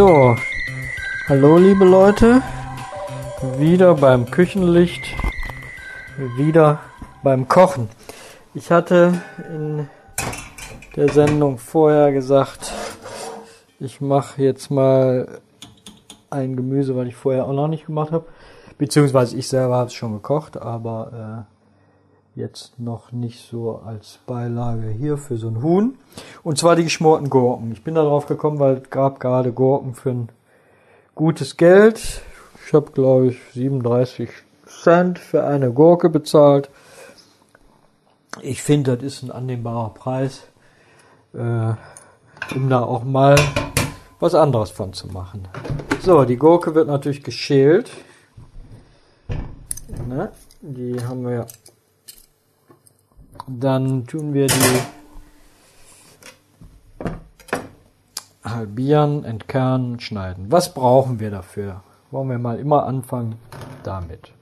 So, hallo liebe Leute, wieder beim Küchenlicht, wieder beim Kochen. Ich hatte in der Sendung vorher gesagt, ich mache jetzt mal ein Gemüse, was ich vorher auch noch nicht gemacht habe. Beziehungsweise ich selber habe es schon gekocht, aber äh, jetzt noch nicht so als Beilage hier für so ein Huhn. Und zwar die geschmorten Gurken. Ich bin da drauf gekommen, weil es gab gerade Gurken für ein gutes Geld. Ich habe, glaube ich, 37 Cent für eine Gurke bezahlt. Ich finde, das ist ein annehmbarer Preis, äh, um da auch mal was anderes von zu machen. So, die Gurke wird natürlich geschält. Ne? Die haben wir. Dann tun wir die halbieren, entkernen, schneiden. Was brauchen wir dafür? Wollen wir mal immer anfangen damit.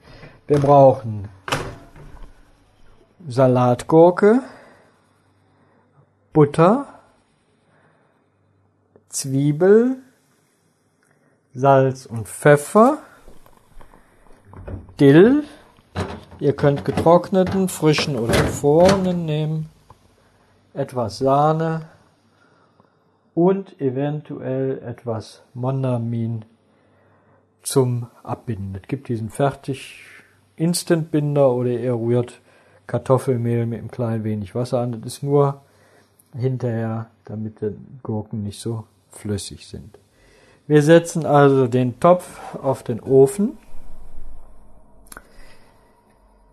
Wir brauchen Salatgurke, Butter, Zwiebel, Salz und Pfeffer, Dill. Ihr könnt getrockneten, frischen oder gefrorenen nehmen, etwas Sahne und eventuell etwas Mondamin zum Abbinden. Es gibt diesen fertig Instant-Binder oder ihr rührt Kartoffelmehl mit einem kleinen wenig Wasser an. Das ist nur hinterher, damit die Gurken nicht so flüssig sind. Wir setzen also den Topf auf den Ofen.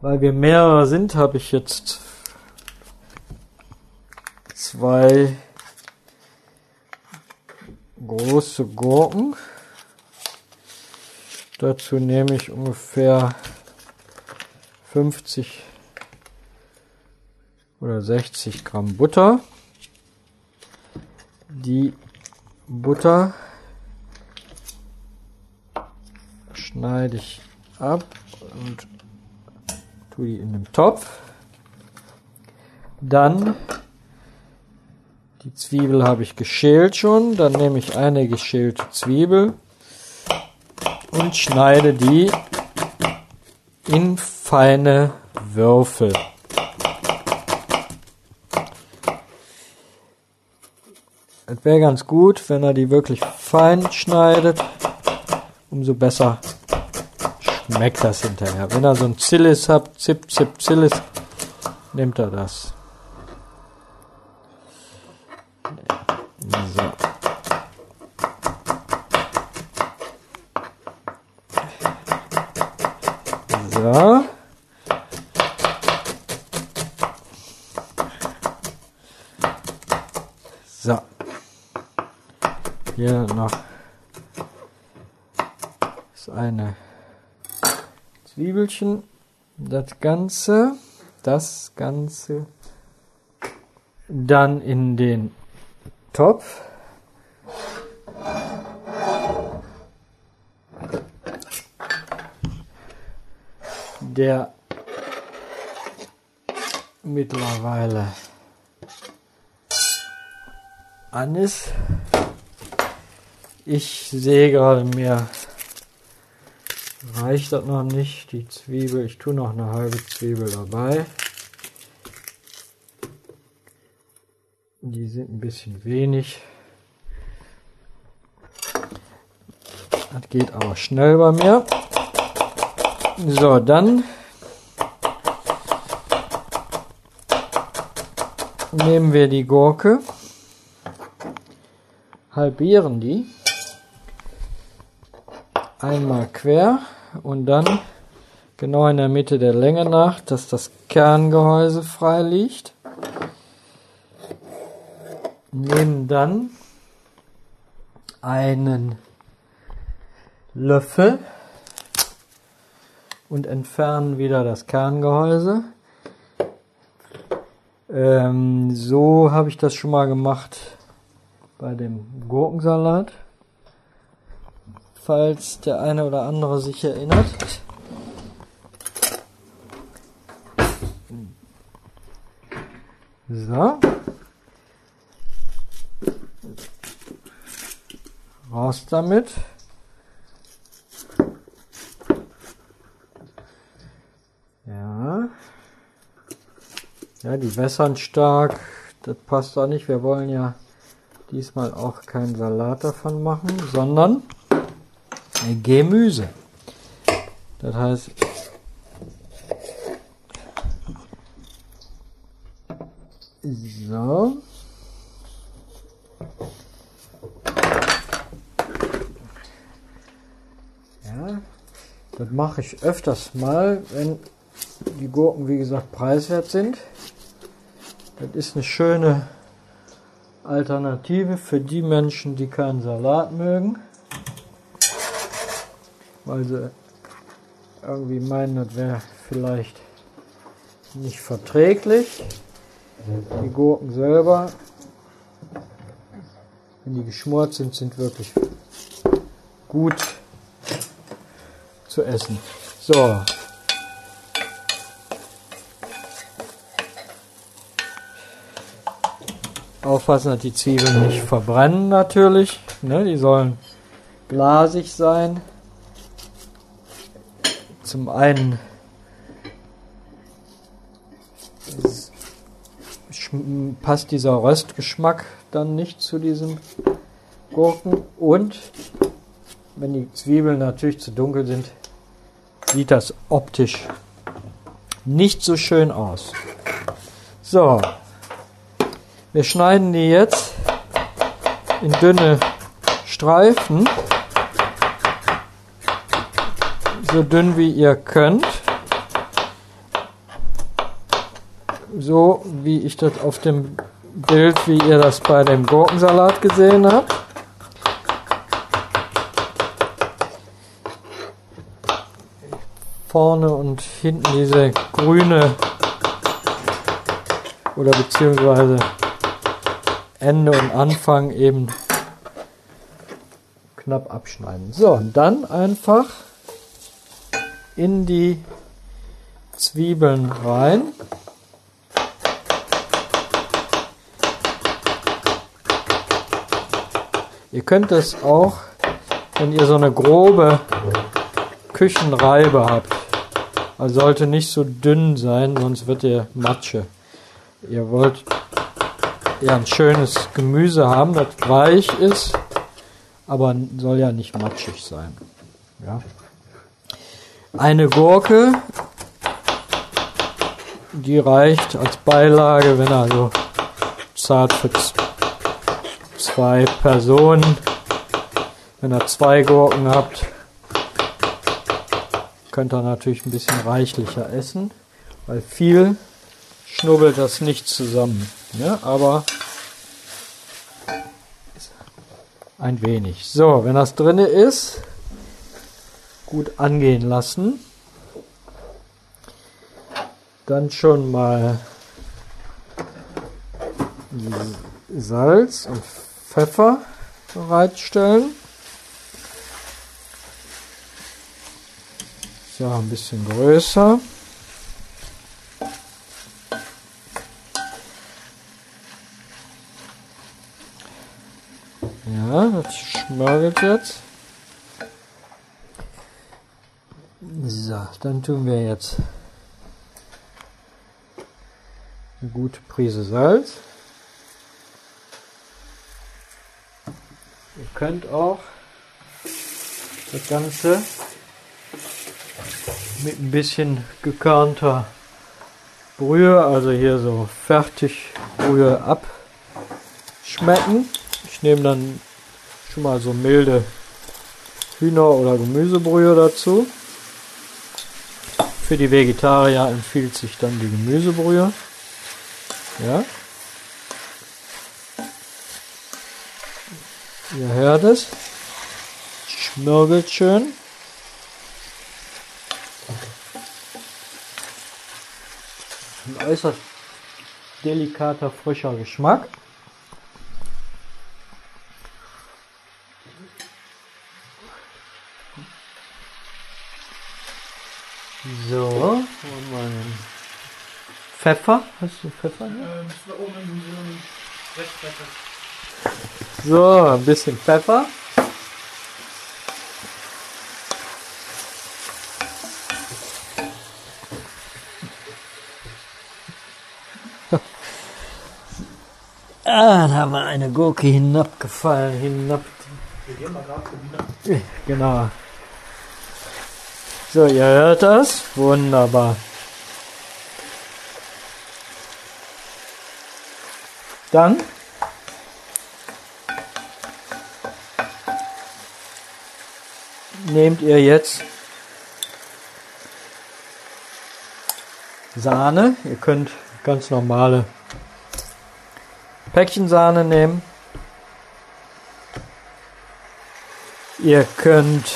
Weil wir mehrere sind, habe ich jetzt zwei große Gurken. Dazu nehme ich ungefähr 50 oder 60 Gramm Butter. Die Butter schneide ich ab und tue die in den Topf. Dann die Zwiebel habe ich geschält schon. Dann nehme ich eine geschälte Zwiebel und schneide die in feine Würfel. Es wäre ganz gut, wenn er die wirklich fein schneidet, umso besser das hinterher. Wenn er so ein Zillis habt, Zip, Zip, Zillis, nimmt er das. So. So. So. Hier noch das eine Zwiebelchen. Das Ganze, das Ganze dann in den Topf. Der mittlerweile an ist. Ich sehe gerade mir reicht das noch nicht. Die Zwiebel, ich tue noch eine halbe Zwiebel dabei. Die sind ein bisschen wenig. Das geht aber schnell bei mir. So, dann nehmen wir die Gurke, halbieren die einmal quer und dann genau in der Mitte der Länge nach, dass das Kerngehäuse frei liegt nehmen dann einen Löffel und entfernen wieder das Kerngehäuse. Ähm, so habe ich das schon mal gemacht bei dem Gurkensalat. Falls der eine oder andere sich erinnert. So. Raus damit. Ja. Ja, die wässern stark. Das passt auch nicht. Wir wollen ja diesmal auch keinen Salat davon machen, sondern Gemüse. Das heißt, so. Ja, das mache ich öfters mal, wenn die Gurken, wie gesagt, preiswert sind. Das ist eine schöne Alternative für die Menschen, die keinen Salat mögen, weil sie irgendwie meinen, das wäre vielleicht nicht verträglich. Die Gurken selber, wenn die geschmort sind, sind wirklich gut zu essen. So. Aufpassen, dass die Zwiebeln nicht verbrennen natürlich. Ne, die sollen glasig sein. Zum einen passt dieser Röstgeschmack dann nicht zu diesen Gurken und wenn die Zwiebeln natürlich zu dunkel sind, sieht das optisch nicht so schön aus. So, wir schneiden die jetzt in dünne Streifen, so dünn wie ihr könnt. So wie ich das auf dem Bild, wie ihr das bei dem Gurkensalat gesehen habt. Vorne und hinten diese grüne oder beziehungsweise Ende und Anfang eben knapp abschneiden. So, und dann einfach in die Zwiebeln rein. Ihr könnt es auch, wenn ihr so eine grobe Küchenreibe habt. Also sollte nicht so dünn sein, sonst wird ihr Matsche. Ihr wollt ja ein schönes Gemüse haben, das weich ist, aber soll ja nicht matschig sein. Ja. Eine Gurke, die reicht als Beilage, wenn also zart für zwei Personen. Wenn ihr zwei Gurken habt, könnt ihr natürlich ein bisschen reichlicher essen, weil viel schnubbelt das nicht zusammen. Ne? Aber ein wenig. So, wenn das drinne ist, gut angehen lassen. Dann schon mal Salz und Pfeffer bereitstellen. So, ein bisschen größer. Ja, das schmörgelt jetzt. So, dann tun wir jetzt eine gute Prise Salz. Ihr könnt auch das Ganze mit ein bisschen gekörnter Brühe, also hier so fertig Brühe abschmecken. Ich nehme dann schon mal so milde Hühner- oder Gemüsebrühe dazu. Für die Vegetarier empfiehlt sich dann die Gemüsebrühe. Ja. Ihr hört es. Schmirgelt schön. Ein äußerst delikater, frischer Geschmack. So, und meinen Pfeffer. Hast du Pfeffer hier? So, ein bisschen Pfeffer. Ah, da haben wir eine Gurke hinabgefallen, hinab. Wir gehen mal gerade probieren. Genau. So, ihr hört das? Wunderbar. Dann nehmt ihr jetzt Sahne. Ihr könnt ganz normale Päckchensahne nehmen. Ihr könnt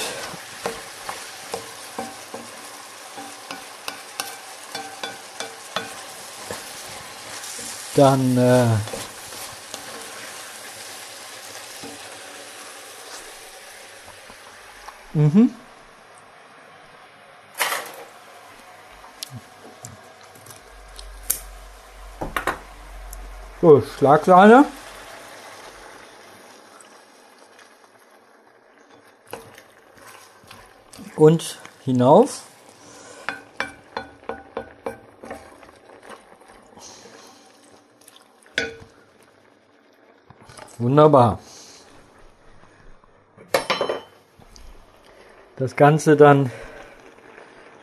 dann äh, mhm. So, Schlagsahne. Und hinauf. Wunderbar. Das Ganze dann,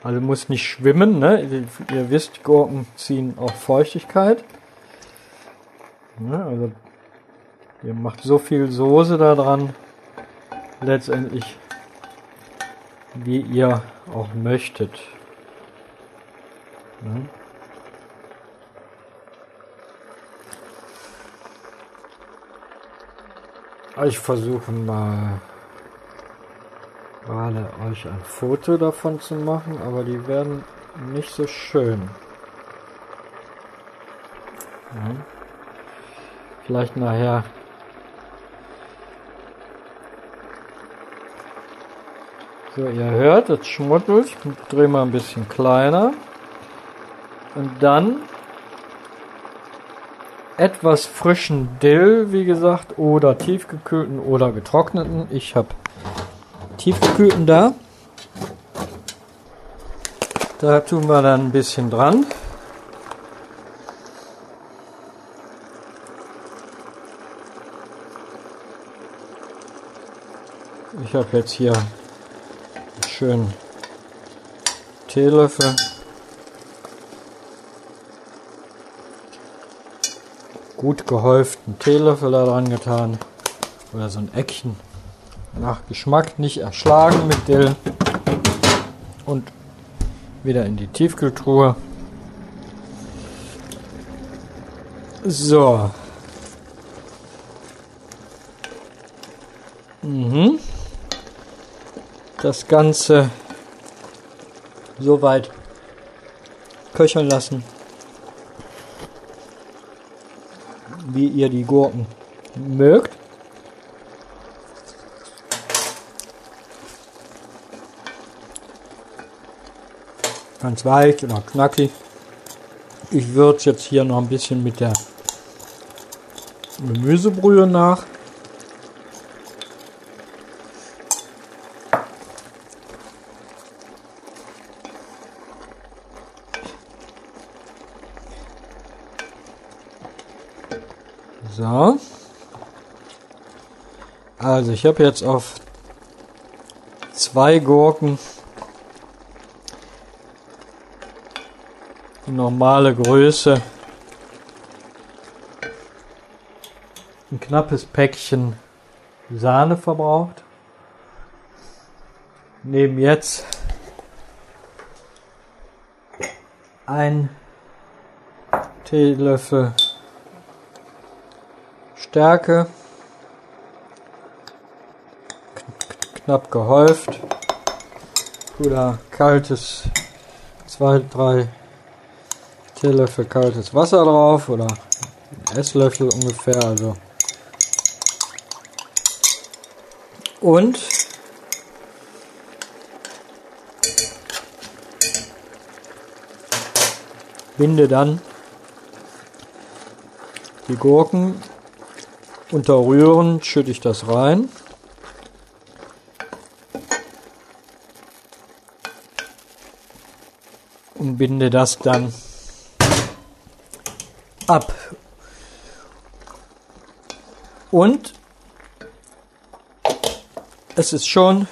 also muss nicht schwimmen, ne? Ihr wisst, Gurken ziehen auch Feuchtigkeit. Ne? Also ihr macht so viel Soße da dran, letztendlich, wie ihr auch möchtet. Ne? Ich versuche mal gerade euch ein Foto davon zu machen, aber die werden nicht so schön. Ja. Vielleicht nachher. So, ihr hört, es schmuddelt. Ich drehe mal ein bisschen kleiner. Und dann etwas frischen Dill, wie gesagt, oder tiefgekühlten oder getrockneten. Ich habe tiefgekühlten da. Da tun wir dann ein bisschen dran. Ich habe jetzt hier schönen Teelöffel. Gut gehäuften Teelöffel da dran getan. Oder so ein Eckchen. Nach Geschmack nicht erschlagen mit Dill. Und wieder in die Tiefkühltruhe. So. Mhm das Ganze so weit köcheln lassen, wie ihr die Gurken mögt. Ganz weich oder knackig. Ich würze jetzt hier noch ein bisschen mit der Gemüsebrühe nach. So. Also ich habe jetzt auf zwei Gurken normale Größe ein knappes Päckchen Sahne verbraucht. Nehmen jetzt ein Teelöffel Stärke. Knapp gehäuft. Oder kaltes 2, 3 Teelöffel kaltes Wasser drauf oder ein Esslöffel ungefähr. Also. Und binde dann die Gurken Unterrühren schütte ich das rein. Und binde das dann ab. Und es ist schon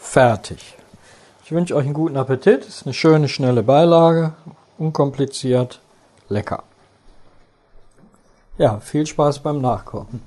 fertig. Ich wünsche euch einen guten Appetit. Es ist eine schöne, schnelle Beilage. Unkompliziert. Lecker. Ja, viel Spaß beim Nachkochen.